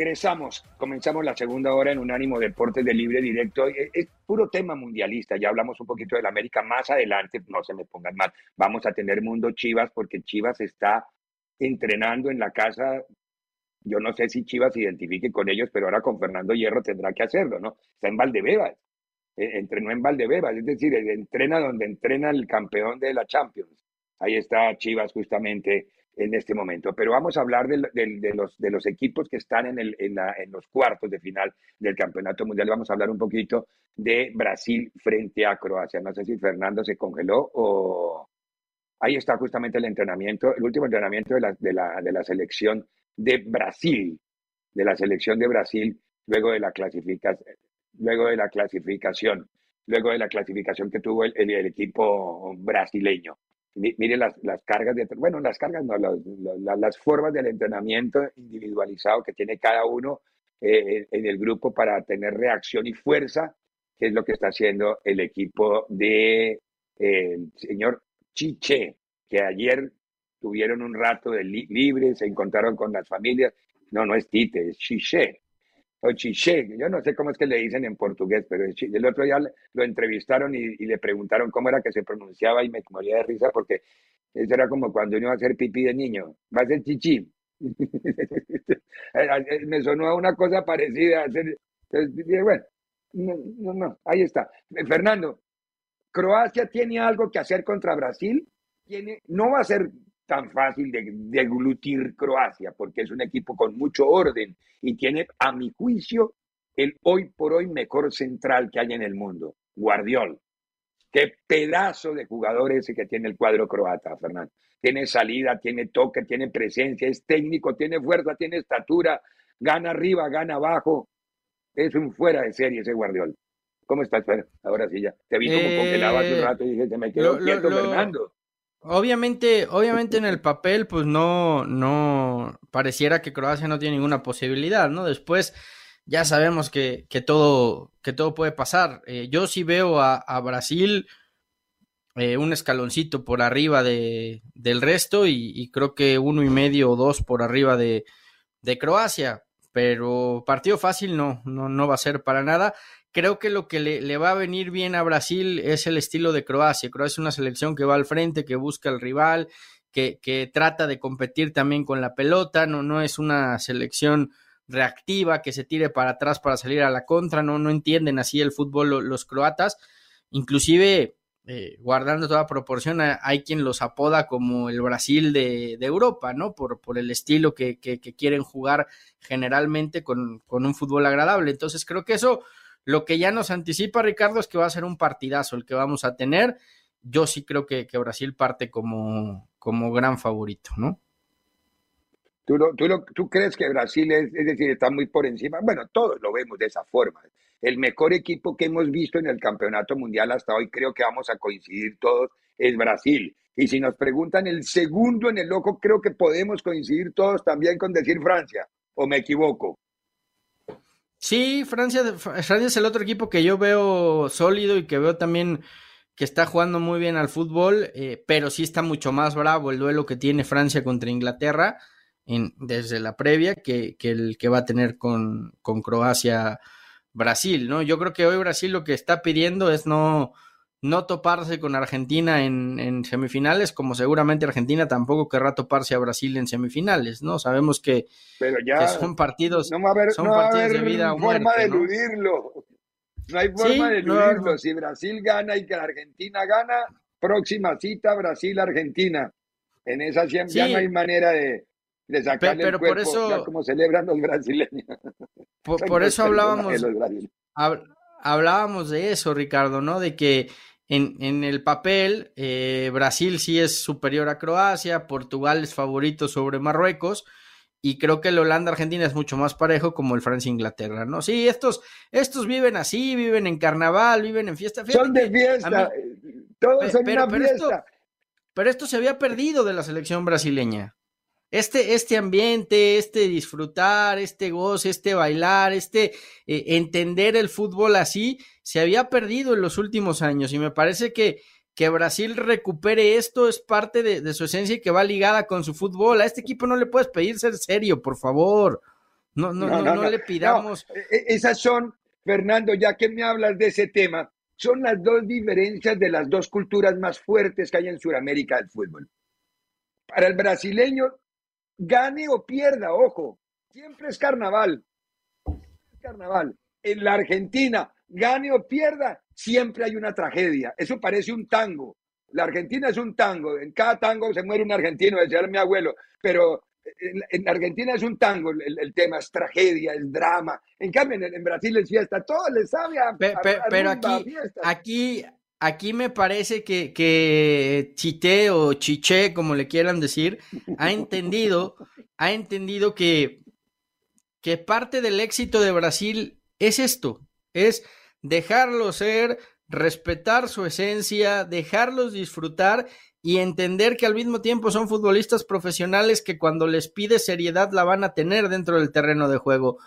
Regresamos, comenzamos la segunda hora en Unánimo Deportes de Libre Directo. Es, puro tema mundialista, ya hablamos un poquito del América. Más adelante, no se me pongan mal, vamos a tener Mundo Chivas porque Chivas está entrenando en la casa, yo no sé si Chivas se identifique con ellos, pero ahora con Fernando Hierro tendrá que hacerlo, ¿no? Está en Valdebebas, eh, entrenó en Valdebebas, es decir, entrena donde entrena el campeón de la Champions. Ahí está Chivas justamente en este momento. Pero vamos a hablar de, los, de los equipos que están en, el, en, en, los cuartos de final del Campeonato Mundial. Vamos a hablar un poquito de Brasil frente a Croacia. No sé si Fernando se congeló o... Ahí está justamente el entrenamiento, el último entrenamiento de la, de la, la selección de Brasil, de la selección de Brasil, luego de la clasificación, luego de la clasificación, luego de la clasificación que tuvo el, el equipo brasileño mire las, las cargas de, bueno, las cargas no, las, formas del entrenamiento individualizado que tiene cada uno eh, en el grupo para tener reacción y fuerza, que es lo que está haciendo el equipo de eh, señor Chiche, que ayer tuvieron un rato de libre, se encontraron con las familias. No, no es Tite, es Chiche o Chiche, yo no sé cómo es que le dicen en portugués, pero el otro día lo entrevistaron y, le preguntaron cómo era que se pronunciaba y me moría de risa porque eso era como cuando uno iba a hacer pipí de niño, va a ser chichi. me sonó a una cosa parecida. bueno, no, no, no, ahí está. Fernando, Croacia tiene algo que hacer contra Brasil, tiene, no va a ser tan fácil de deglutir Croacia, porque es un equipo con mucho orden y tiene, a mi juicio, el hoy por hoy mejor central que hay en el mundo, Guardiol. Qué pedazo de jugador ese que tiene el cuadro croata, Fernando. Tiene salida, tiene toque, tiene presencia, es técnico, tiene fuerza, tiene estatura, gana arriba, gana abajo. Es un fuera de serie ese Guardiol. ¿Cómo estás, Fer? Ahora sí ya. Te vi como eh, congelado hace un rato y dije, se me quedó quieto, Fernando. Obviamente, obviamente en el papel, pues no, no pareciera que Croacia no tiene ninguna posibilidad, ¿no? Después ya sabemos que, que todo, que todo puede pasar. Eh, yo sí veo a, Brasil eh, un escaloncito por arriba de, del resto y, creo que uno y medio o dos por arriba de, de Croacia. Pero partido fácil no, no, no va a ser para nada. Creo que lo que le, va a venir bien a Brasil es el estilo de Croacia. Croacia es una selección que va al frente, que busca al rival, que, que trata de competir también con la pelota, no, no es una selección reactiva que se tire para atrás para salir a la contra, no, no entienden así el fútbol los, croatas, inclusive eh, guardando toda proporción, hay quien los apoda como el Brasil de, Europa, ¿no? Por, el estilo que, que, que quieren jugar generalmente con, un fútbol agradable. Entonces creo que eso lo que ya nos anticipa Ricardo es que va a ser un partidazo el que vamos a tener. Yo sí creo que, Brasil parte como, como gran favorito, ¿no? ¿Tú, tú, ¿Tú, crees que Brasil es, es decir, está muy por encima? Bueno, todos lo vemos de esa forma. El mejor equipo que hemos visto en el campeonato mundial hasta hoy, creo que vamos a coincidir todos, es Brasil. Y si nos preguntan el segundo en el loco, creo que podemos coincidir todos también con decir Francia, o me equivoco. Sí, Francia, Francia es el otro equipo que yo veo sólido y que veo también que está jugando muy bien al fútbol, eh, pero sí está mucho más bravo el duelo que tiene Francia contra Inglaterra en, desde la previa que, que, el que va a tener con, con Croacia Brasil, ¿no? Yo creo que hoy Brasil lo que está pidiendo es no, no toparse con Argentina en, semifinales, como seguramente Argentina tampoco querrá toparse a Brasil en semifinales, ¿no? Sabemos que, Pero ya son partidos, no va a haber, son no va a partidos haber de vida o forma muerte, de ¿no? eludirlo. No hay forma Sí, de no eludirlo. Si Brasil gana y que la Argentina gana, próxima cita Brasil-Argentina. En esa siempre ya no hay manera de, de sacarle pero el por cuerpo, eso- ya como celebran los brasileños. Por, por eso hablábamos, hablábamos de eso, Ricardo, ¿no? De que en, en el papel eh, Brasil sí es superior a Croacia, Portugal es favorito sobre Marruecos. Y creo que el Holanda-Argentina es mucho más parejo como el Francia-Inglaterra, ¿no? Sí, estos, estos viven así, viven en carnaval, viven en fiesta. Fíjate Son de fiesta. mí- Todos son pero- una pero esto- fiesta. Pero esto se había perdido de la selección brasileña. Este, este ambiente, este disfrutar, este goce, este bailar, este eh, entender el fútbol así, se había perdido en los últimos años. Y me parece que, que Brasil recupere esto es parte de, de su esencia y que va ligada con su fútbol. A este equipo no le puedes pedir ser serio, por favor. No, no, no, no, le pidamos. No, e- esas son, Fernando, ya que me hablas de ese tema, son las dos diferencias de las dos culturas más fuertes que hay en Sudamérica del fútbol. Para el brasileño, gane o pierda, ojo, siempre es carnaval. Carnaval. En la Argentina, gane o pierda, siempre hay una tragedia. Eso parece un tango. La Argentina es un tango. En cada tango se muere un argentino, decía mi abuelo. Pero en, en Argentina es un tango. El, el, tema es tragedia, es drama. En cambio, en, en Brasil es fiesta. Todo les sabe a, Pe- pe- a- a pero rumba, aquí, aquí me parece que, que Chité o Chiché, como le quieran decir, ha entendido, ha entendido que, que parte del éxito de Brasil es esto, es dejarlo ser, respetar su esencia, dejarlos disfrutar y entender que al mismo tiempo son futbolistas profesionales que cuando les pide seriedad la van a tener dentro del terreno de juego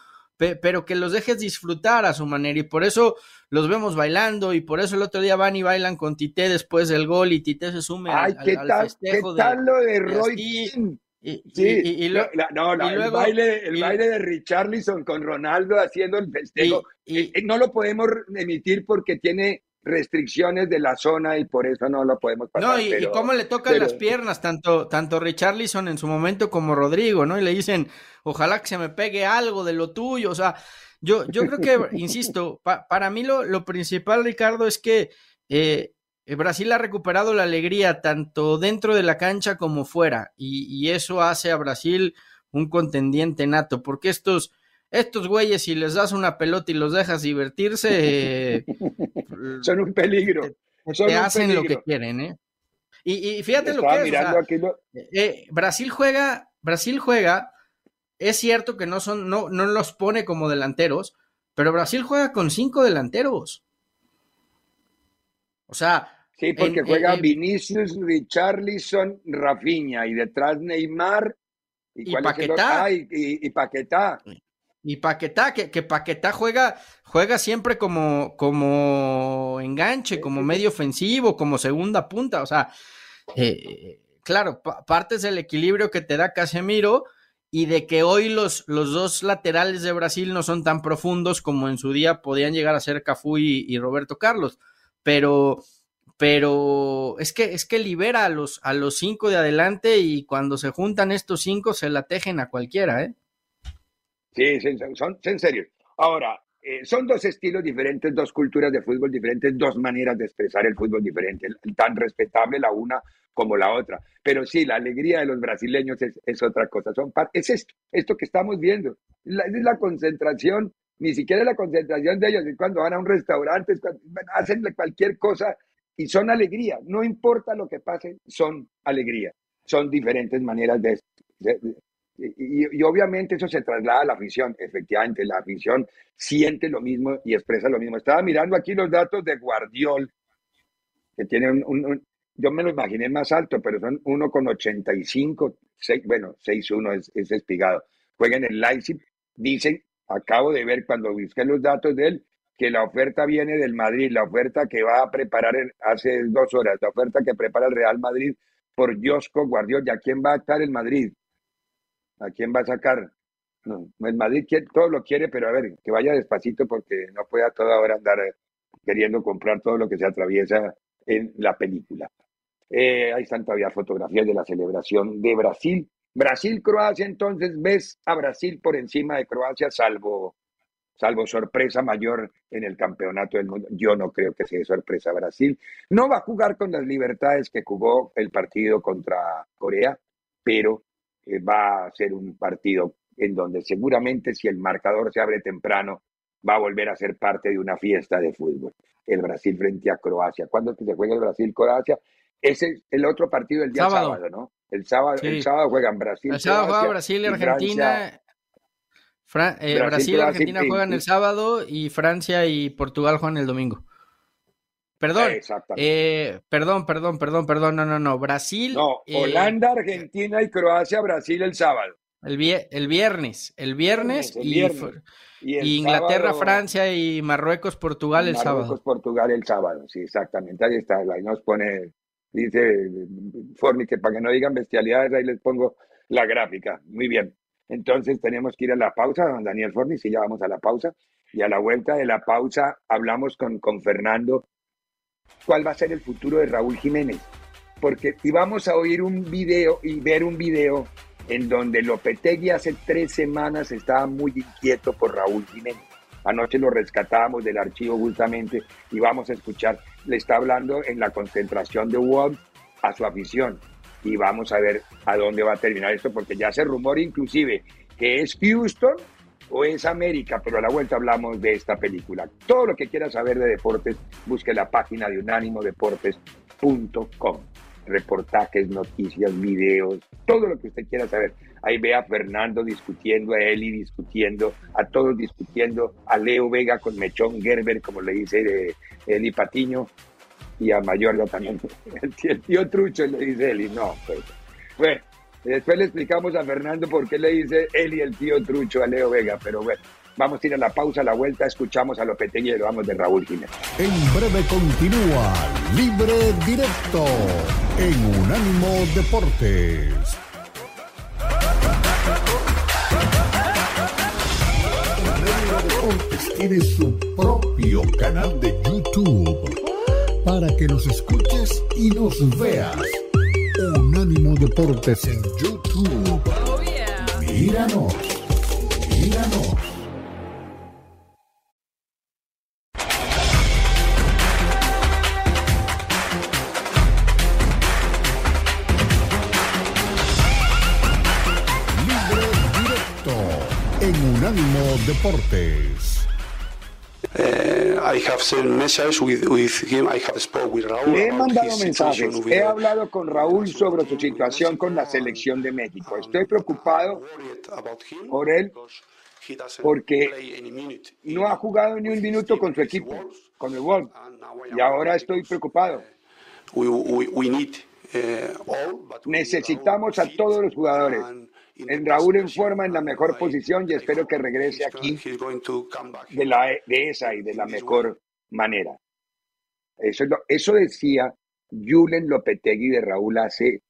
pero que los dejes disfrutar a su manera y por eso los vemos bailando y por eso el otro día van y bailan con Tite después del gol y Tite se sume Ay, al, ¿qué al tal, festejo ¿qué tal lo de Roy Keane? y, Sí, y- y- y lo- no, no, y el, luego- baile, el baile de Richarlison con Ronaldo haciendo el festejo. y- y- Eh, no lo podemos emitir porque tiene restricciones de la zona y por eso no lo podemos pasar. No, y, cómo le tocan pero- las piernas, tanto, tanto Richarlison en su momento como Rodrigo, ¿no? Y le dicen, ojalá que se me pegue algo de lo tuyo. O sea, yo, yo creo que, insisto, pa- para mí lo, lo principal, Ricardo, es que eh, Brasil ha recuperado la alegría tanto dentro de la cancha como fuera. Y, y eso hace a Brasil un contendiente nato, porque estos, estos güeyes, si les das una pelota y los dejas divertirse, eh, Son un peligro. te son un hacen lo que quieren, ¿eh? Y, y fíjate lo que es, o mirando sea, aquí lo- eh, Brasil juega, Brasil juega, es cierto que no son, no, no los pone como delanteros, pero Brasil juega con cinco delanteros. O sea, Sí, porque en- juega en- Vinicius, Richarlison, Rafinha y detrás Neymar. Y otro? Paquetá. Ah, y, y- y Paquetá. Y Paquetá, que, que Paquetá juega, juega siempre como, como enganche, como medio ofensivo, como segunda punta. O sea, eh, claro, pa- partes del equilibrio que te da Casemiro y de que hoy los, los dos laterales de Brasil no son tan profundos como en su día podían llegar a ser Cafú y, y Roberto Carlos. Pero, pero es que, es que libera a los, a los cinco de adelante y cuando se juntan estos cinco se la tejen a cualquiera, ¿eh? Sí, son, son en serio. Ahora, eh, son dos estilos diferentes, dos culturas de fútbol diferentes, dos maneras de expresar el fútbol diferente, tan respetable la una como la otra. Pero sí, la alegría de los brasileños es, es otra cosa. Son es esto, esto que estamos viendo. La, es la concentración, ni siquiera la concentración de ellos, es cuando van a un restaurante, es cuando hacen cualquier cosa y son alegría. No importa lo que pase, son alegría. Son diferentes maneras de- de- y, y- obviamente eso se traslada a la afición. Efectivamente, la afición siente lo mismo y expresa lo mismo. Estaba mirando aquí los datos de Guardiol, que tiene un, yo me lo imaginé más alto, pero son 1,85, seis- bueno, 6,1 es, es espigado. Juega en el Leipzig, dicen, acabo de ver cuando busqué los datos de él, que la oferta viene del Madrid, la oferta que va a preparar hace dos horas, la oferta que prepara el Real Madrid por Josco Guardiol. ¿Y a quién va a estar el Madrid? ¿A quién va a sacar? El Madrid todo lo quiere, pero a ver, que vaya despacito porque no puede a toda hora andar eh, queriendo comprar todo lo que se atraviesa en la película. Eh, ahí están todavía fotografías de la celebración de Brasil. Brasil-Croacia, entonces ves a Brasil por encima de Croacia, salvo, salvo sorpresa mayor en el campeonato del mundo. Yo no creo que sea sorpresa Brasil. No va a jugar con las libertades que jugó el partido contra Corea, pero eh, va a ser un partido en donde seguramente si el marcador se abre temprano, va a volver a ser parte de una fiesta de fútbol. El Brasil frente a Croacia. ¿Cuándo es que se juega el Brasil-Croacia? Ese es el otro partido el día sábado, ¿no? El sábado, el sábado juegan Brasil. El sábado juega Brasil y Argentina. Eh, Brasil, y Argentina juegan el sábado y Francia y Portugal juegan el domingo. Perdón, eh, perdón, perdón, perdón, perdón, no, no, no, Brasil. No, eh, Holanda, Argentina y Croacia, Brasil el sábado. El, el viernes, el viernes, y, Inglaterra, Francia y Marruecos, Portugal el sábado. Marruecos, Portugal el sábado, sí, exactamente. Ahí está, ahí nos pone, dice Forni que para que no digan bestialidades, ahí les pongo la gráfica. Muy bien. Entonces tenemos que ir a la pausa, don Daniel Forni, si ya vamos a la pausa. Y a la vuelta de la pausa hablamos con, con Fernando cuál va a ser el futuro de Raúl Jiménez. Porque íbamos a oír un video y ver un video en donde Lopetegui hace tres semanas estaba muy inquieto por Raúl Jiménez. Anoche lo rescatábamos del archivo justamente y vamos a escuchar, le está hablando en la concentración de Wolf a su afición y vamos a ver a dónde va a terminar esto porque ya se rumora inclusive que es Houston o es América, pero a la vuelta hablamos de esta película. Todo lo que quiera saber de deportes, busque la página de unánimodeportes.com reportajes, noticias, videos, todo lo que usted quiera saber. Ahí ve a Fernando discutiendo, a Eli discutiendo, a todos discutiendo, a Leo Vega con Mechón Gerber, como le dice de Eli Patiño, y a Mayorga también. El tío, Trucho le dice Eli, no, pues. Bueno, después le explicamos a Fernando por qué le dice Eli el tío Trucho a Leo Vega, pero bueno. Vamos a ir a la pausa, a la vuelta, escuchamos a Lopetegui y lo vamos de Raúl Jiménez. En breve continúa Libre Directo en Unánimo Deportes. Deportes tiene su propio canal de YouTube para que nos escuches y nos veas. Unánimo Deportes en YouTube. Míranos, míranos. Deportes. Eh, I have sent Le he mandado mensajes. He hablado con Raúl sobre su situación con la selección de México. Estoy preocupado por él porque no ha jugado ni un minuto con su equipo, con el Wolf. Y ahora estoy preocupado. Necesitamos a todos los jugadores en Raúl en forma, en la mejor posición y espero que regrese aquí de, la, de esa y de la mejor manera. Eso, eso decía Julen Lopetegui de Raúl hace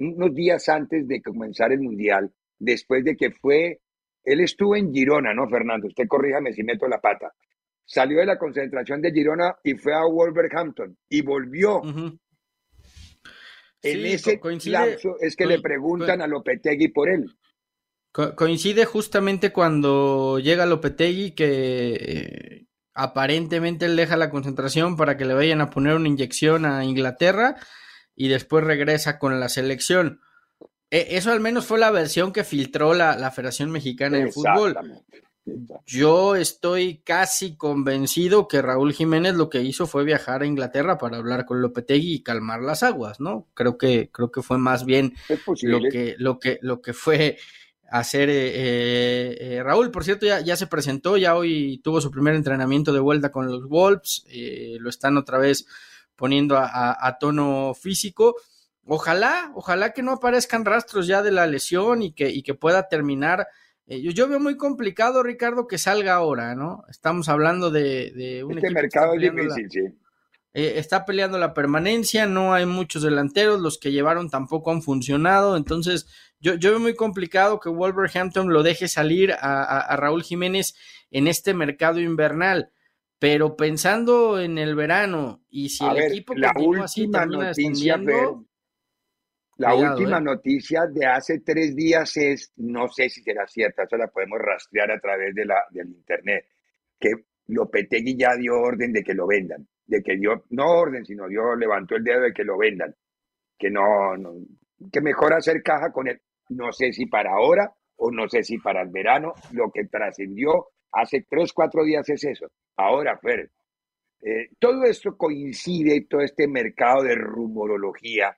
unos días antes de comenzar el Mundial, después de que fue, él estuvo en Girona, ¿no, Fernando? Usted corríjame si meto la pata. Salió de la concentración de Girona y fue a Wolverhampton y volvió. En ese lapso es que le preguntan a Lopetegui por él. coincide justamente cuando llega Lopetegui que eh, aparentemente él deja la concentración para que le vayan a poner una inyección a Inglaterra y después regresa con la selección. E, eso al menos fue la versión que filtró la, la Federación Mexicana de Fútbol. Yo estoy casi convencido que Raúl Jiménez lo que hizo fue viajar a Inglaterra para hablar con Lopetegui y calmar las aguas, ¿no? Creo que, creo que fue más bien lo que, lo que, lo que fue hacer eh, eh, eh, Raúl. Por cierto, ya, ya, se presentó, ya hoy tuvo su primer entrenamiento de vuelta con los Wolves, lo están otra vez poniendo a, tono físico. Ojalá, ojalá que no aparezcan rastros ya de la lesión y que, y que pueda terminar eh, yo, veo muy complicado, Ricardo, que salga ahora, ¿no? Estamos hablando de, un este mercado es difícil, sí. Eh, está peleando la permanencia, no hay muchos delanteros, los que llevaron tampoco han funcionado, entonces yo, yo veo muy complicado que Wolverhampton lo deje salir a, Raúl Jiménez en este mercado invernal, Pero pensando en el verano y si el equipo la última noticia, la última ¿eh? noticia de hace tres días es, no sé si será cierta, eso la podemos rastrear a través de la, del internet, que Lopetegui ya dio orden de que lo vendan, de que dio, no orden, sino dio, levantó el dedo de que lo vendan, que no, no que mejor hacer caja con él, no sé si para ahora o no sé si para el verano, lo que trascendió hace tres, cuatro días es eso. Ahora, Fer, eh, todo esto coincide, todo este mercado de rumorología,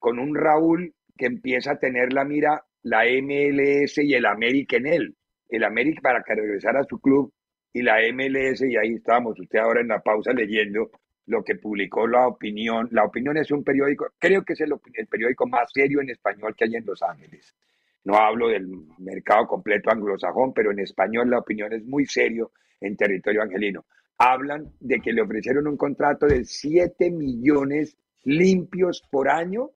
con un Raúl que empieza a tener la mira la MLS y el América en él. El América para que regresara a su club y la MLS, y ahí estábamos, usted ahora en la pausa leyendo lo que publicó La Opinión. La Opinión es un periódico, creo que es el, periódico más serio en español que hay en Los Ángeles. No hablo del mercado completo anglosajón, pero en español La Opinión es muy serio en territorio angelino. Hablan de que le ofrecieron un contrato de 7 millones limpios por año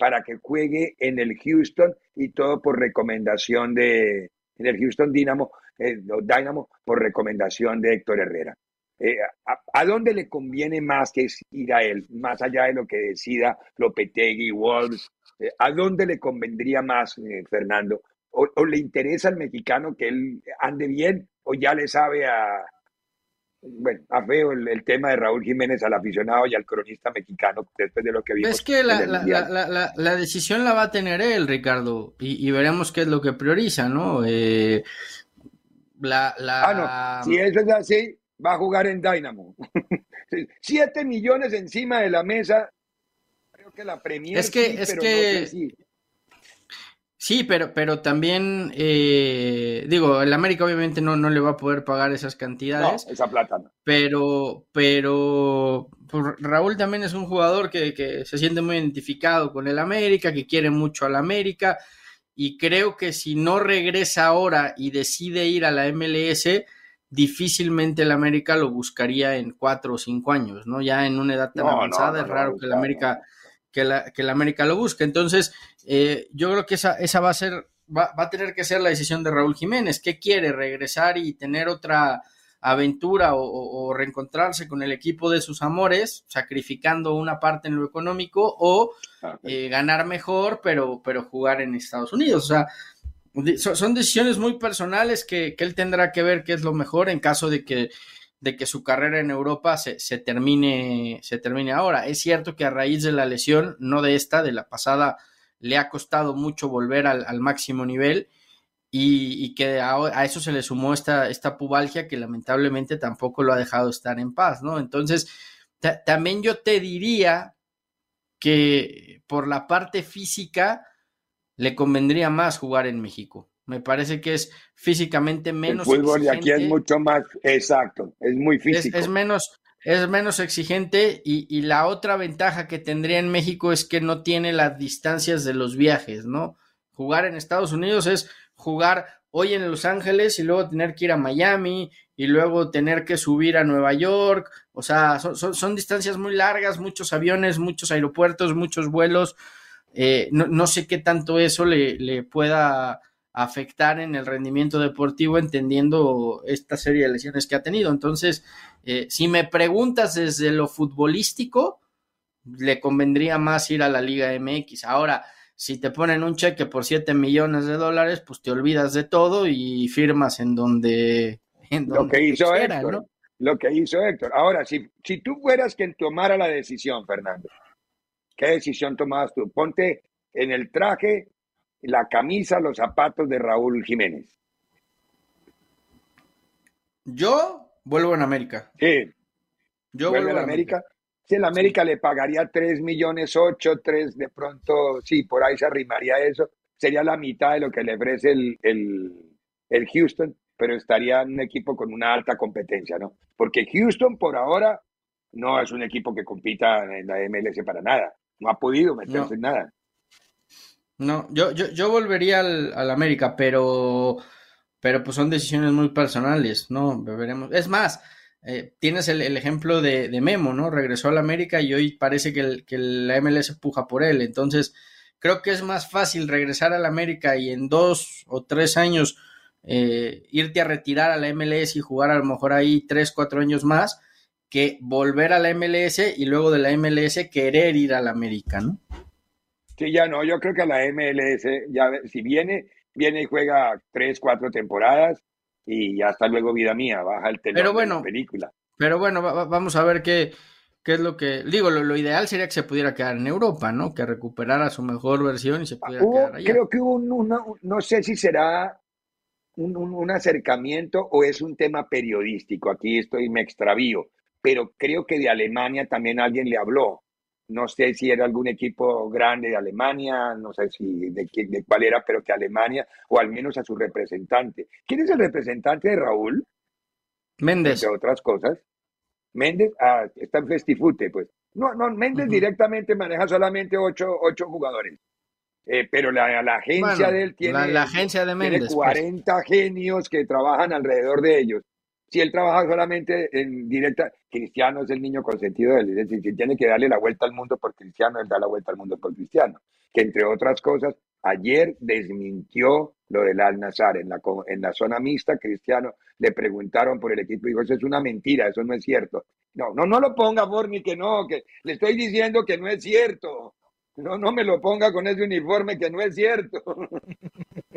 para que juegue en el Houston y todo por recomendación de, en el Houston Dynamo, eh, Dynamo por recomendación de Héctor Herrera. Eh, a, dónde le conviene más que ir a él, más allá de lo que decida Lopetegui, Wolves? Eh, ¿A dónde le convendría más, Fernando? O, le interesa al mexicano que él ande bien? ¿O ya le sabe a, bueno, a feo el, tema de Raúl Jiménez al aficionado y al cronista mexicano después de lo que vimos. Es que la, la, la, decisión la va a tener él, Ricardo, y, veremos qué es lo que prioriza, ¿no? Eh, la, Ah, no, si eso es así, va a jugar en Dynamo. Siete millones encima de la mesa. Creo que la Premier es que, es que... Sí, pero, pero también, eh, digo, el América obviamente no, no le va a poder pagar esas cantidades. esa plata no. Pero, pero pues, Raúl también es un jugador que, que, se siente muy identificado con el América, que quiere mucho al América, y creo que si no regresa ahora y decide ir a la MLS, difícilmente el América lo buscaría en cuatro o cinco años, ¿no? Ya en una edad tan avanzada es raro que el América que la, que la América lo busque. Entonces, eh, yo creo que esa, esa va a ser, va, va, a tener que ser la decisión de Raúl Jiménez. ¿Qué quiere? ¿Regresar y tener otra aventura o, reencontrarse con el equipo de sus amores, sacrificando una parte en lo económico, o ah, eh, ganar mejor, pero, pero jugar en Estados Unidos? O sea, son decisiones muy personales que, que él tendrá que ver qué es lo mejor en caso de que de que su carrera en Europa se, termine, se termine ahora. Es cierto que a raíz de la lesión, no de esta, de la pasada, le ha costado mucho volver al, máximo nivel y, que a, eso se le sumó esta, esta pubalgia que lamentablemente tampoco lo ha dejado estar en paz, ¿no? Entonces, también yo te diría que por la parte física le convendría más jugar en México. Me parece que es físicamente menos. El fútbol de aquí es mucho más exacto, es muy físico. Es, menos, es menos exigente y, y, la otra ventaja que tendría en México es que no tiene las distancias de los viajes, ¿no? Jugar en Estados Unidos es jugar hoy en Los Ángeles y luego tener que ir a Miami y luego tener que subir a Nueva York. O sea, son, son, son distancias muy largas, muchos aviones, muchos aeropuertos, muchos vuelos. Eh, no, no, sé qué tanto eso le, le pueda afectar en el rendimiento deportivo entendiendo esta serie de lesiones que ha tenido. Entonces, eh, si me preguntas desde lo futbolístico, le convendría más ir a la Liga MX. Ahora, si te ponen un cheque por 7 millones de dólares, pues te olvidas de todo y firmas en donde... En lo que hizo Héctor. Lo que hizo Héctor. Ahora, si, si tú fueras quien tomara la decisión, Fernando, ¿qué decisión tomabas tú? Ponte en el traje la camisa, los zapatos de Raúl Jiménez? Yo vuelvo en América. Sí. Yo vuelvo en América. Si en América le pagaría 3 millones 8, 3 de pronto, sí, por ahí se arrimaría eso. Sería la mitad de lo que le ofrece el, el Houston, pero estaría en un equipo con una alta competencia, ¿no? Porque Houston por ahora no es un equipo que compita en la MLS para nada. No ha podido meterse en nada. No, yo, yo, yo volvería al, al, América, pero, pero pues son decisiones muy personales, ¿no? Veremos. Es más, eh, tienes el, el ejemplo de, de, Memo, ¿no? Regresó al América y hoy parece que, el, que la MLS puja por él. Entonces, creo que es más fácil regresar al América y en dos o tres años eh, irte a retirar a la MLS y jugar a lo mejor ahí tres, cuatro años más, que volver a la MLS y luego de la MLS querer ir a la América, ¿no? Sí, ya no, yo creo que a la MLS, ya si viene, viene y juega tres, cuatro temporadas y ya está luego vida mía, baja el telón de la película. Pero bueno, vamos a ver qué, qué es lo que. Digo, lo, ideal sería que se pudiera quedar en Europa, ¿no? Que recuperara su mejor versión y se pudiera quedar allá. Creo que hubo un, no sé si será un, un, acercamiento o es un tema periodístico. Aquí estoy, me extravío. Pero creo que de Alemania también alguien le habló no sé si era algún equipo grande de Alemania, no sé si de, de cuál era, pero que Alemania, o al menos a su representante. ¿Quién es el representante de Raúl? Méndez. Entre otras cosas. Méndez, ah, está en Festifute, pues. No, no, Méndez directamente maneja solamente ocho, ocho jugadores. Eh, pero la, la agencia de él tiene, la, agencia de Méndez, 40 pues. genios que trabajan alrededor de ellos si él trabaja solamente en directa, Cristiano es el niño consentido de él. Es decir, si tiene que darle la vuelta al mundo por Cristiano, él da la vuelta al mundo por Cristiano. Que entre otras cosas, ayer desmintió lo del Al-Nazar. En la, en la zona mixta, Cristiano le preguntaron por el equipo y dijo, eso es una mentira, eso no es cierto. No, no, no lo ponga, Forni, que no, que le estoy diciendo que no es cierto. No, no me lo ponga con ese uniforme que no es cierto.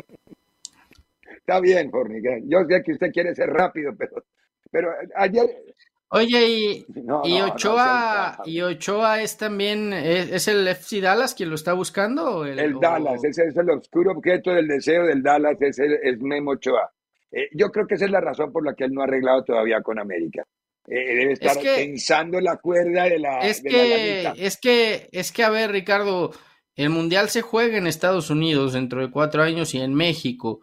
Está bien, Fornica. Yo sé que usted quiere ser rápido, pero, pero ayer. Oye, y, y Ochoa, y Ochoa es también, es, el FC Dallas quien lo está buscando. el, Dallas, ese es el oscuro objeto del deseo del Dallas, es, es Memo Ochoa. Eh, yo creo que esa es la razón por la que él no ha arreglado todavía con América. Eh, debe estar pensando en la cuerda de la. Es que, es que, es que, a ver, Ricardo, el mundial se juega en Estados Unidos dentro de cuatro años y en México.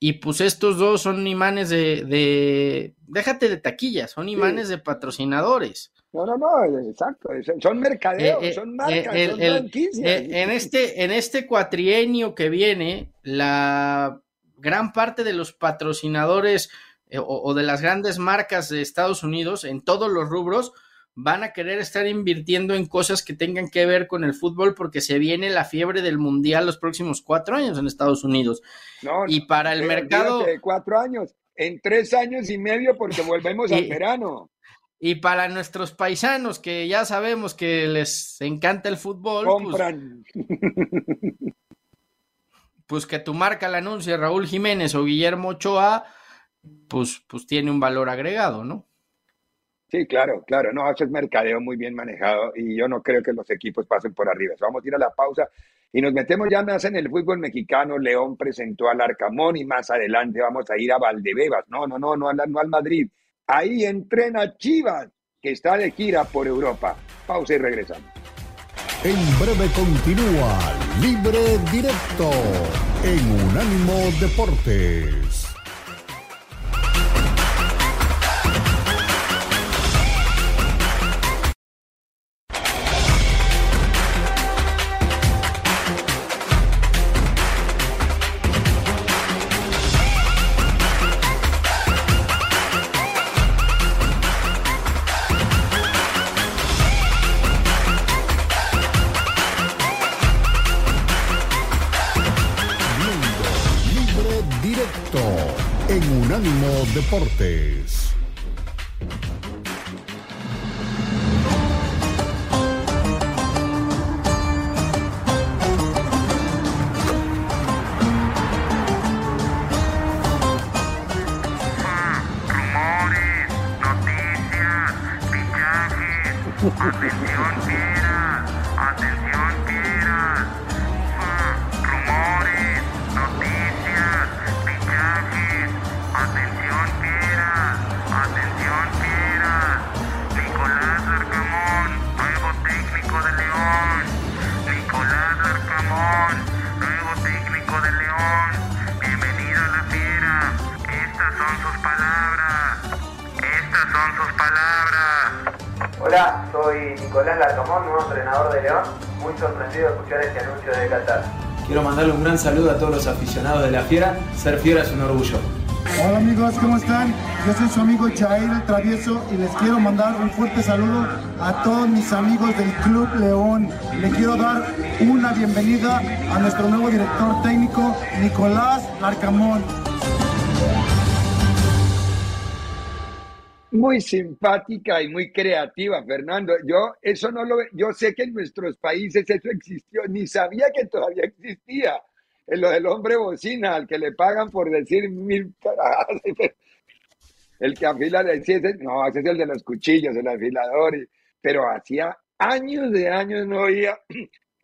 Y pues estos dos son imanes de, de déjate de taquillas, son imanes de patrocinadores. No, no, no, exacto, son mercadeos, eh, eh, son marcas, son franquicias. en, este, en este cuatrienio que viene, la gran parte de los patrocinadores eh, o, o, de las grandes marcas de Estados Unidos en todos los rubros van a querer estar invirtiendo en cosas que tengan que ver con el fútbol porque se viene la fiebre del mundial los próximos cuatro años en Estados Unidos. y para el mercado... cuatro años, en tres años y medio porque volvemos al verano. Y para nuestros paisanos que ya sabemos que les encanta el fútbol, pues compran. Pues, que tu marca la anuncie Raúl Jiménez o Guillermo Ochoa, pues, pues tiene un valor agregado, ¿no? Sí, claro, claro. No, eso es mercadeo muy bien manejado y yo no creo que los equipos pasen por arriba. vamos a ir a la pausa y nos metemos ya más en el fútbol mexicano. León presentó al Arcamón y más adelante vamos a ir a Valdebebas. No, no, no, no, no al Madrid. Ahí entrena Chivas, que está de gira por Europa. Pausa y regresamos. En breve continúa Libre Directo en Unánimo Deportes. deporte. Deportes. saludo a todos los aficionados de la Fiera. Ser Fiera es un orgullo. Hola amigos, ¿cómo están? Yo soy su amigo Jair el Travieso y les quiero mandar un fuerte saludo a todos mis amigos del Club León. Le quiero dar una bienvenida a nuestro nuevo director técnico, Nicolás Larcamón. Muy simpática y muy creativa, Fernando. Yo eso no lo yo sé que en nuestros países eso existió, ni sabía que todavía existía. En lo del hombre bocina, al que le pagan por decir mil El que afila de no, ese es el de los cuchillos, el afilador. pero hacía años de años no oía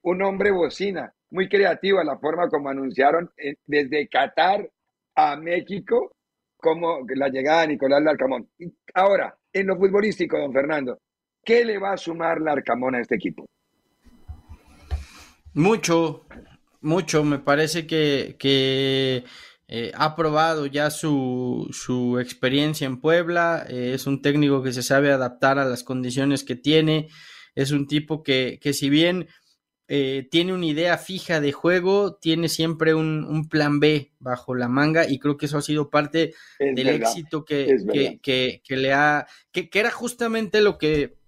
un hombre bocina. Muy creativa la forma como anunciaron eh, desde Qatar a México como la llegada de Nicolás Larcamón. Ahora, en lo futbolístico, don Fernando, ¿qué le va a sumar Larcamón a este equipo? Mucho, mucho. Me parece que, eh, ha probado ya su, su experiencia en Puebla. Eh, es un técnico que se sabe adaptar a las condiciones que tiene. Es un tipo que, que si bien eh, tiene una idea fija de juego, tiene siempre un, plan B bajo la manga y creo que eso ha sido parte del éxito que, que, que, le ha, que, era justamente lo que,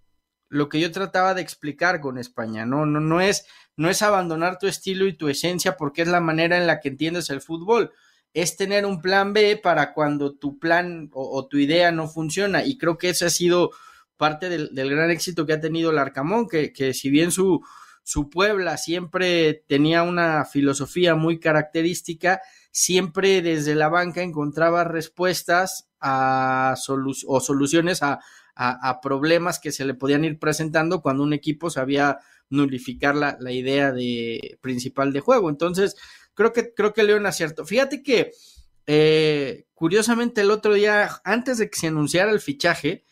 lo que yo trataba de explicar con España, ¿no? No, no, es, no es abandonar tu estilo y tu esencia porque es la manera en la que entiendes el fútbol, es tener un plan B para cuando tu plan o, tu idea no funciona y creo que ese ha sido parte del, del gran éxito que ha tenido el Arcamón, que, que si bien su su Puebla siempre tenía una filosofía muy característica, siempre desde la banca encontraba respuestas a o soluciones a, problemas que se le podían ir presentando cuando un equipo sabía nulificar la, idea de, principal de juego. Entonces, creo que, creo que León acierto. Fíjate que, eh, curiosamente, el otro día, antes de que se anunciara el fichaje,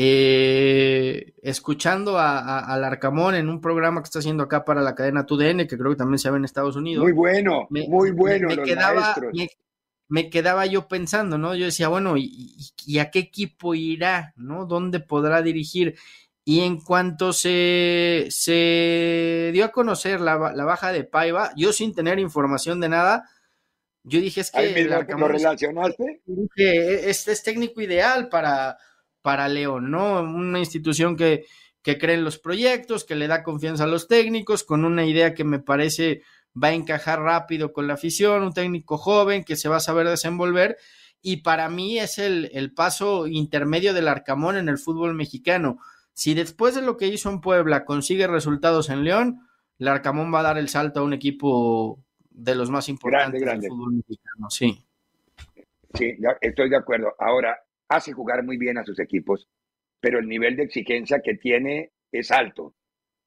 eh, escuchando a, al Arcamón en un programa que está haciendo acá para la cadena TUDN, que creo que también se ve en Estados Unidos. Muy bueno, muy bueno. Me, quedaba, me, quedaba yo pensando, ¿no? Yo decía, bueno, ¿y, a qué equipo irá? ¿No? ¿Dónde podrá dirigir? Y en cuanto se, se dio a conocer la, baja de Paiva, yo sin tener información de nada, yo dije, es que... el Arcamón, ¿Lo relacionaste? Dije, este es técnico ideal para para León, ¿no? Una institución que, que cree en los proyectos, que le da confianza a los técnicos, con una idea que me parece va a encajar rápido con la afición, un técnico joven que se va a saber desenvolver y para mí es el, el paso intermedio del Arcamón en el fútbol mexicano. Si después de lo que hizo en Puebla consigue resultados en León, el Arcamón va a dar el salto a un equipo de los más importantes del fútbol mexicano, sí. Sí, estoy de acuerdo. Ahora, hace jugar muy bien a sus equipos, pero el nivel de exigencia que tiene es alto.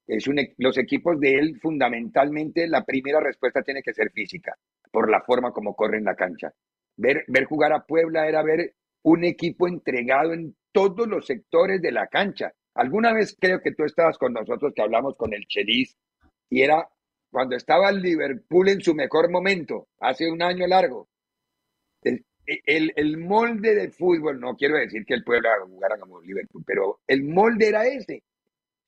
Es un, los equipos de él, fundamentalmente, la primera respuesta tiene que ser física, por la forma como corre en la cancha. Ver, ver jugar a Puebla era ver un equipo entregado en todos los sectores de la cancha. Alguna vez creo que tú estabas con nosotros, que hablamos con el Chelis, y era cuando estaba el Liverpool en su mejor momento, hace un año largo. E, el, molde de fútbol, no quiero decir que el pueblo jugara como Liverpool, pero el molde era ese.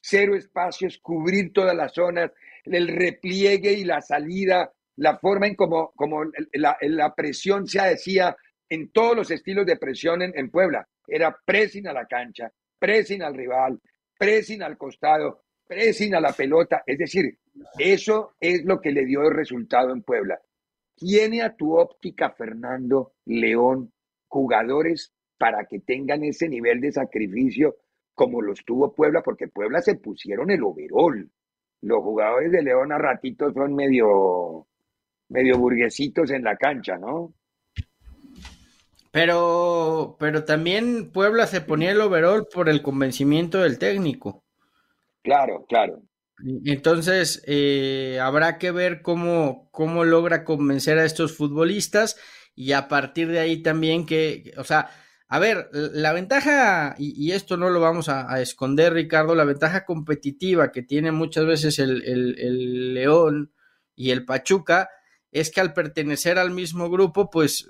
Cero espacios, cubrir todas las zonas, el repliegue y la salida, la forma en como, como la, presión se hacía en todos los estilos de presión en, Puebla. Era pressing a la cancha, pressing al rival, pressing al costado, pressing a la pelota. Es decir, eso es lo que le dio el resultado en Puebla. ¿Tiene a tu óptica, Fernando León, jugadores para que tengan ese nivel de sacrificio como los tuvo Puebla? Porque Puebla se pusieron el overall. Los jugadores de León a ratitos son medio, medio burguesitos en la cancha, ¿no? Pero, pero también Puebla se ponía el overall por el convencimiento del técnico. Claro, claro. Entonces, eh, habrá que ver cómo, cómo logra convencer a estos futbolistas y a partir de ahí también que, o sea, a ver, la ventaja, y, esto no lo vamos a, esconder, Ricardo, la ventaja competitiva que tiene muchas veces el, el, León y el Pachuca es que al pertenecer al mismo grupo, pues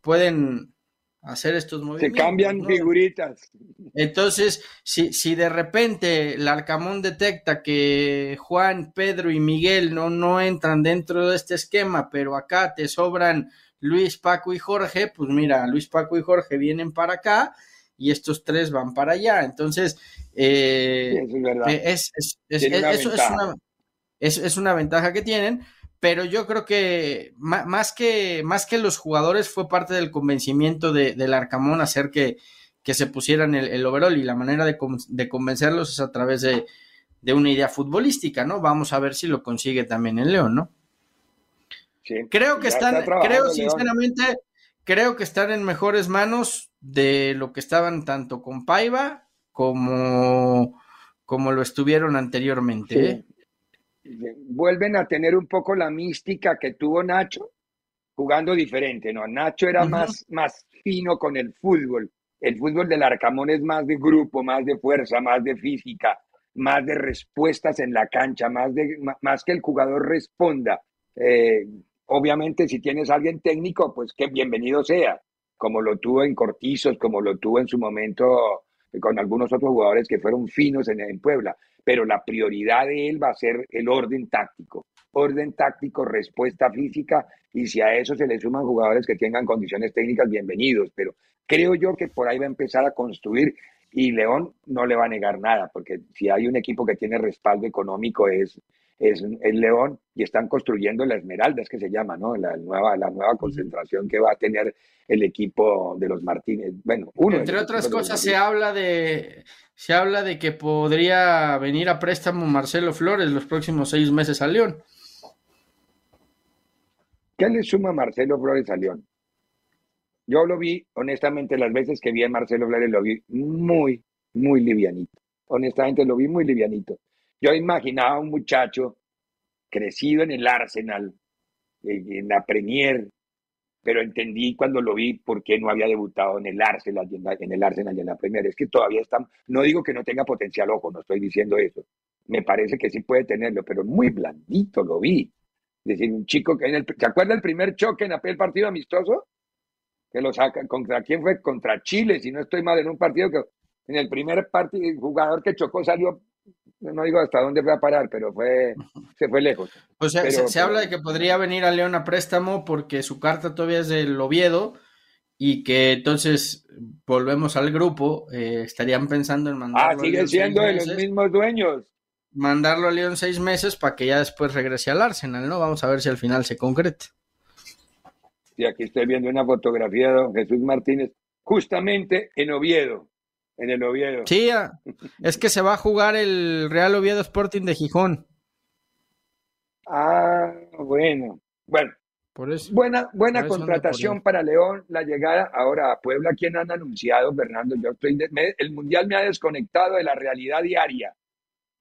pueden hacer estos movimientos. Se cambian figuritas. Entonces, si, si de repente el Arcamón detecta que Juan, Pedro y Miguel no, no entran dentro de este esquema, pero acá te sobran Luis, Paco y Jorge, pues mira, Luis, Paco y Jorge vienen para acá y estos tres van para allá. Entonces, eh, es, es, es, una, es, una ventaja que tienen, pero yo creo que más que, más que los jugadores fue parte del convencimiento de, del Arcamón hacer que, que se pusieran el, el, overall y la manera de, de convencerlos es a través de, de, una idea futbolística, ¿no? Vamos a ver si lo consigue también el León, ¿no? Sí, creo que están, está creo sinceramente, creo que están en mejores manos de lo que estaban tanto con Paiva como, como lo estuvieron anteriormente. Sí. ¿eh? Vuelven a tener un poco la mística que tuvo Nacho, jugando diferente, ¿no? Nacho era uh -huh. más, más fino con el fútbol. El fútbol del Arcamón es más de grupo, más de fuerza, más de física, más de respuestas en la cancha, más, de, más que el jugador responda. Eh, obviamente, si tienes a alguien técnico, pues que bienvenido sea, como lo tuvo en Cortizos, como lo tuvo en su momento con algunos otros jugadores que fueron finos en, en Puebla pero la prioridad de él va a ser el orden táctico. Orden táctico, respuesta física, y si a eso se le suman jugadores que tengan condiciones técnicas, bienvenidos. Pero creo yo que por ahí va a empezar a construir y León no le va a negar nada, porque si hay un equipo que tiene respaldo económico es, es el León y están construyendo la Esmeralda, es que se llama, ¿no? La nueva, la nueva concentración que va a tener el equipo de los Martínez. Bueno, uno. Entre otras cosas, se habla de se habla de que podría venir a préstamo Marcelo Flores los próximos seis meses a León. ¿Qué le suma Marcelo Flores a León? Yo lo vi, honestamente, las veces que vi a Marcelo Flores lo vi muy, muy livianito. Honestamente, lo vi muy livianito. Yo imaginaba a un muchacho crecido en el Arsenal, en la Premier, pero entendí cuando lo vi por qué no había debutado en el Arsenal y en, la, el Arsenal y en la Premier. Es que todavía está, no digo que no tenga potencial, ojo, no estoy diciendo eso. Me parece que sí puede tenerlo, pero muy blandito lo vi. Es decir, un chico que en el, ¿se acuerda el primer choque en aquel partido amistoso? Que lo saca, ¿contra quién fue? Contra Chile, si no estoy mal, en un partido que en el primer partido, el jugador que chocó salió no digo hasta dónde fue a parar, pero fue, se fue lejos. O sea, pero, se, se pero... habla de que podría venir a León a préstamo porque su carta todavía es del Oviedo y que entonces volvemos al grupo, eh, estarían pensando en mandarlo. Ah, sigue siendo de los mismos dueños. Mandarlo a León seis meses para que ya después regrese al Arsenal, ¿no? Vamos a ver si al final se concreta. Sí, aquí estoy viendo una fotografía de don Jesús Martínez, justamente en Oviedo en el Oviedo. Sí, es que se va a jugar el Real Oviedo Sporting de Gijón. Ah, bueno. Bueno, por eso, buena, buena por eso contratación para León, la llegada ahora a Puebla. ¿Quién han anunciado, Fernando? Yo estoy de, me, el Mundial me ha desconectado de la realidad diaria.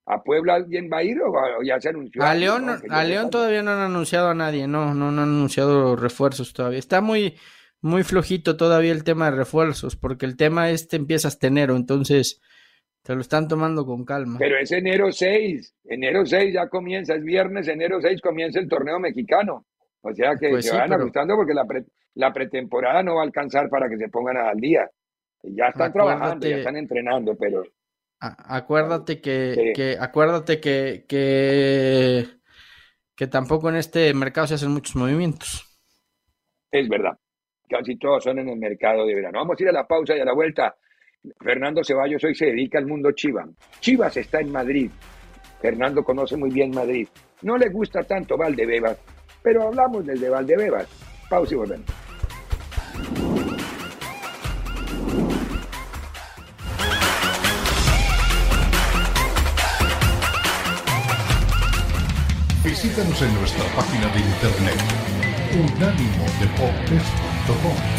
¿A Puebla alguien va a ir o, o ya se anunció? A León, no, a León todavía no han anunciado a nadie, no, no, no han anunciado refuerzos todavía. Está muy, muy flojito todavía el tema de refuerzos, porque el tema este empieza hasta enero, entonces te lo están tomando con calma. Pero es enero 6, enero 6 ya comienza, es viernes, enero 6 comienza el torneo mexicano. O sea que pues se sí, van pero... ajustando porque la, pre, la, pretemporada no va a alcanzar para que se pongan al día. Ya están acuérdate, trabajando, ya están entrenando, pero... Acuérdate que, sí. que acuérdate que, que, que tampoco en este mercado se hacen muchos movimientos. Es verdad casi todos son en el mercado de verano. Vamos a ir a la pausa y a la vuelta. Fernando Ceballos hoy se dedica al mundo Chivas. Chivas está en Madrid. Fernando conoce muy bien Madrid. No le gusta tanto Valdebebas, pero hablamos del de Valdebebas. Pausa y volvemos. Visítanos en nuestra página de internet unánimodeportes.com. directo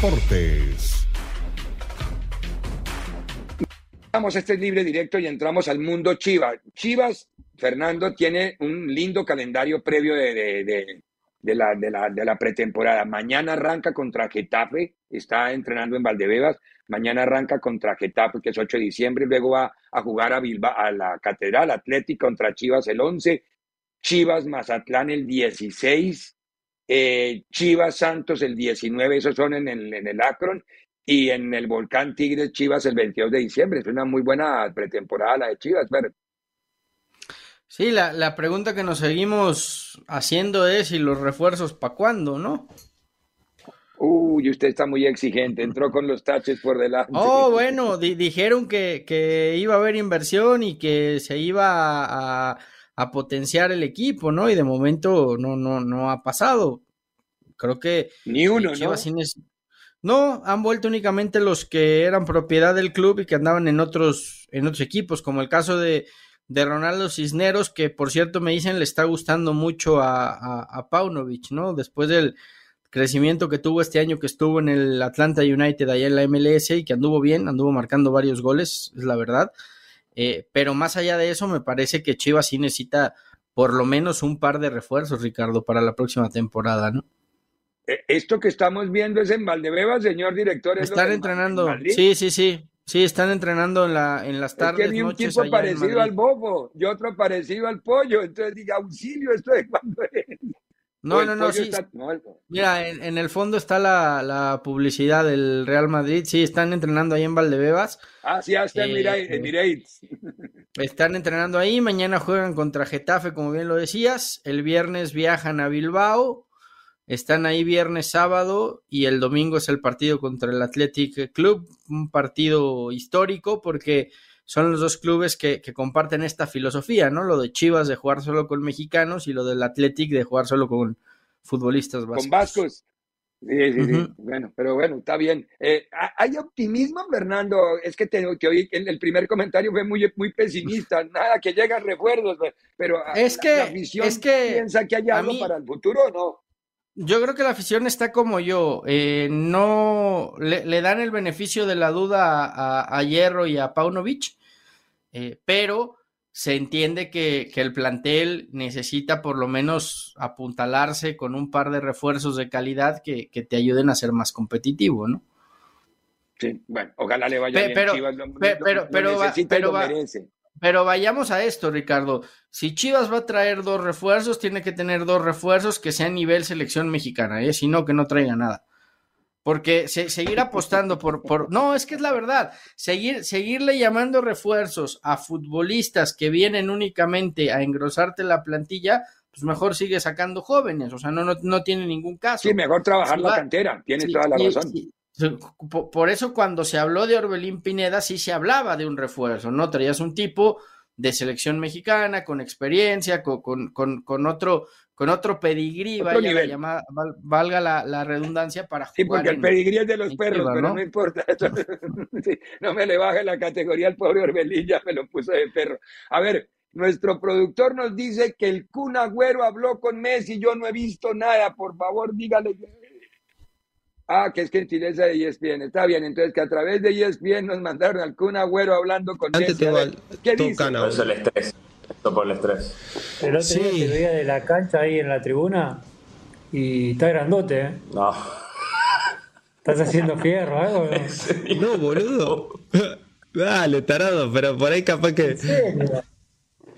Deportes. Vamos este libre directo y entramos al mundo Chivas. Chivas, Fernando, tiene un lindo calendario previo de, de, de, de la, la pretemporada. Mañana arranca contra Getafe, está entrenando en Valdebebas. Mañana arranca contra Getafe, que es 8 de diciembre. Luego va a jugar a, Bilba, a la Catedral Atlética contra Chivas el 11. Chivas Mazatlán el 16. Eh, Chivas Santos el 19. Esos son en el, en el Akron. Y en el Volcán Tigres Chivas el 22 de diciembre. Es una muy buena pretemporada la de Chivas. Pero Sí, la, la pregunta que nos seguimos haciendo es, ¿y los refuerzos para cuándo, no? Uy, usted está muy exigente, entró con los taches por delante. Oh, bueno, dijeron que, que, iba a haber inversión y que se iba a, a, potenciar el equipo, ¿no? Y de momento no, no, no ha pasado. Creo que... Ni uno, ¿no? No, han vuelto únicamente los que eran propiedad del club y que andaban en otros, en otros equipos, como el caso de de Ronaldo Cisneros, que por cierto me dicen le está gustando mucho a, a, Paunovic, ¿no? Después del crecimiento que tuvo este año que estuvo en el Atlanta United allá en la MLS y que anduvo bien, anduvo marcando varios goles, es la verdad. Eh, pero más allá de eso, me parece que Chivas sí necesita por lo menos un par de refuerzos, Ricardo, para la próxima temporada, ¿no? Eh, esto que estamos viendo es en Valdebeba, señor director. Están entrenando. Sí, sí, sí. Sí, están entrenando en, la, en las tardes. Es que un tipo parecido al bobo y otro parecido al pollo. Entonces diga, auxilio, ¿esto de cuándo es? No, no, no, sí. Mira, en, el fondo está la, la, publicidad del Real Madrid. Sí, están entrenando ahí en Valdebebas. Ah, sí, hasta en eh, Están entrenando ahí. Mañana juegan contra Getafe, como bien lo decías. El viernes viajan a Bilbao. Están ahí viernes, sábado y el domingo es el partido contra el Athletic Club, un partido histórico porque son los dos clubes que, comparten esta filosofía, ¿no? Lo de Chivas de jugar solo con mexicanos y lo del Athletic de jugar solo con futbolistas vascos. Con vascos. Sí, sí, sí. Bueno, pero bueno, está bien. Eh, ¿Hay optimismo, Fernando? Es que tengo que oír, el primer comentario fue muy, muy pesimista. Nada, que llegan recuerdos, pero es que, la es que piensa que hay algo para el futuro o no. Yo creo que la afición está como yo. Eh, no le, dan el beneficio de la duda a, Hierro y a Paunovic, eh, pero se entiende que, el plantel necesita por lo menos apuntalarse con un par de refuerzos de calidad que, te ayuden a ser más competitivo, ¿no? Sí, bueno, ojalá le vaya bien. Pero, pero, pero, pero vayamos a esto, Ricardo. Si Chivas va a traer dos refuerzos, tiene que tener dos refuerzos que sean nivel selección mexicana, ¿eh? si no, que no traiga nada. Porque seguir apostando por, por. No, es que es la verdad. Seguir, seguirle llamando refuerzos a futbolistas que vienen únicamente a engrosarte la plantilla, pues mejor sigue sacando jóvenes. O sea, no, no, tiene ningún caso. Sí, mejor trabajar la cantera. Tienes toda la razón. Por eso cuando se habló de Orbelín Pineda sí se hablaba de un refuerzo, ¿no? Traías un tipo de selección mexicana con experiencia, con, con, con, otro con otro pedigrí, valga la, redundancia para jugar. Sí, porque el pedigrí es de los perros, pero ¿no? importa. no me le baje la categoría al pobre Orbelín, ya me lo puso de perro. A ver, nuestro productor nos dice que el Kun Agüero habló con Messi, yo no he visto nada, por favor, dígale. Ah, que es gentileza de ESPN. Está bien, entonces que a través de ESPN nos mandaron al Kun Agüero hablando con Antes ¿Qué dice? Eso el estrés. Esto por el estrés. El otro sí. día te veía de la cancha ahí en la tribuna y está grandote, ¿eh? No. ¿Estás haciendo fierro algo? No, no boludo. Dale, tarado, pero por ahí capaz que.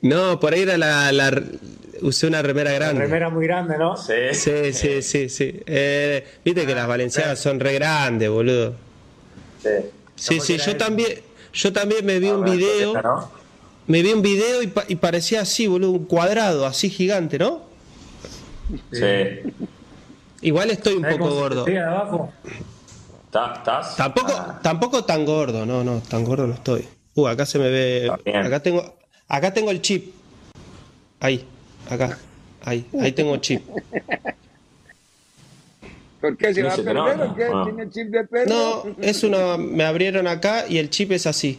No, por ahí era la, la, usé una remera grande. Una remera muy grande, ¿no? Sí, sí, sí, sí. sí. Eh, Viste que las valencianas son re grandes, boludo. Sí. Sí, sí, yo también, yo también me vi un video. Me vi un video y, y, parecía así, boludo, un cuadrado, así gigante, ¿no? Sí. Igual estoy un poco gordo. ¿Estás? Tampoco, ah. tampoco tan gordo, no, no, tan gordo no estoy. Uh, acá se me ve. Acá tengo, acá tengo el chip. Ahí. Acá. Ahí, ahí tengo chip. ¿Por qué se va a perder o qué? Ah. ¿Tiene chip de perro? No, es una. Me abrieron acá y el chip es así.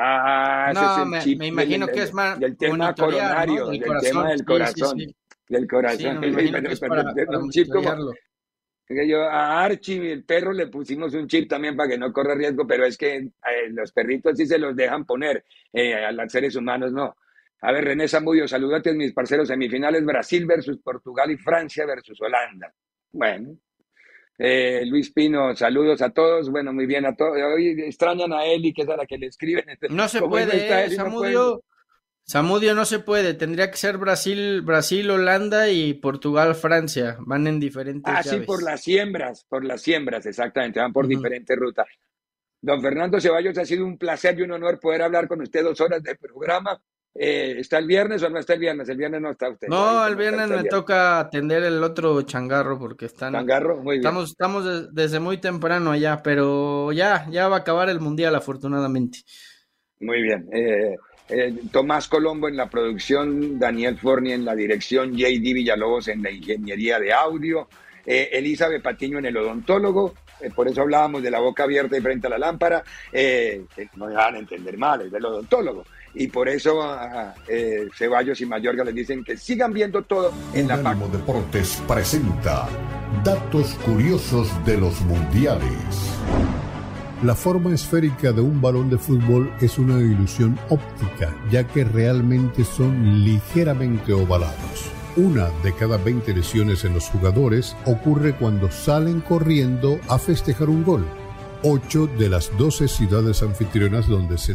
Ah, ese es el me, chip me imagino que es más del tema coronario, ¿no? del, del tema del corazón, sí, sí, sí. del corazón. un chip como yo a Archie, el perro, le pusimos un chip también para que no corra riesgo, pero es que eh, los perritos sí se los dejan poner, eh, a los seres humanos no. A ver, René Zamudio, saludate a mis parceros semifinales, Brasil versus Portugal y Francia versus Holanda. Bueno. Eh, Luis Pino, saludos a todos. Bueno, muy bien a todos. Hoy extrañan a Eli, que es a la que le escriben. No se puede, eh, Samudio. Samudio no se puede, tendría que ser Brasil, Brasil, Holanda y Portugal, Francia. Van en diferentes. Ah, sí, por las siembras, por las siembras, exactamente, van por diferentes rutas. Don Fernando Ceballos, ha sido un placer y un honor poder hablar con usted dos horas de programa. Eh, ¿Está el viernes o no está el viernes? El viernes no está usted. No, el viernes me toca atender el otro changarro porque están. Changarro, muy bien. Estamos, estamos desde muy temprano allá, pero ya, ya va a acabar el mundial, afortunadamente. Muy bien. Eh, eh, Tomás Colombo en la producción, Daniel Forni en la dirección, JD Villalobos en la ingeniería de audio, Elizabeth Patiño en el odontólogo, por eso hablábamos de la boca abierta y frente a la lámpara, no me van a entender mal, es del odontólogo. Y por eso a Ceballos y Mayorga les dicen que sigan viendo todo en la Unánimo Deportes presenta datos curiosos de los mundiales. La forma esférica de un balón de fútbol es una ilusión óptica, ya que realmente son ligeramente ovalados. Una de cada 20 lesiones en los jugadores ocurre cuando salen corriendo a festejar un gol. 8 de las 12 ciudades anfitrionas donde se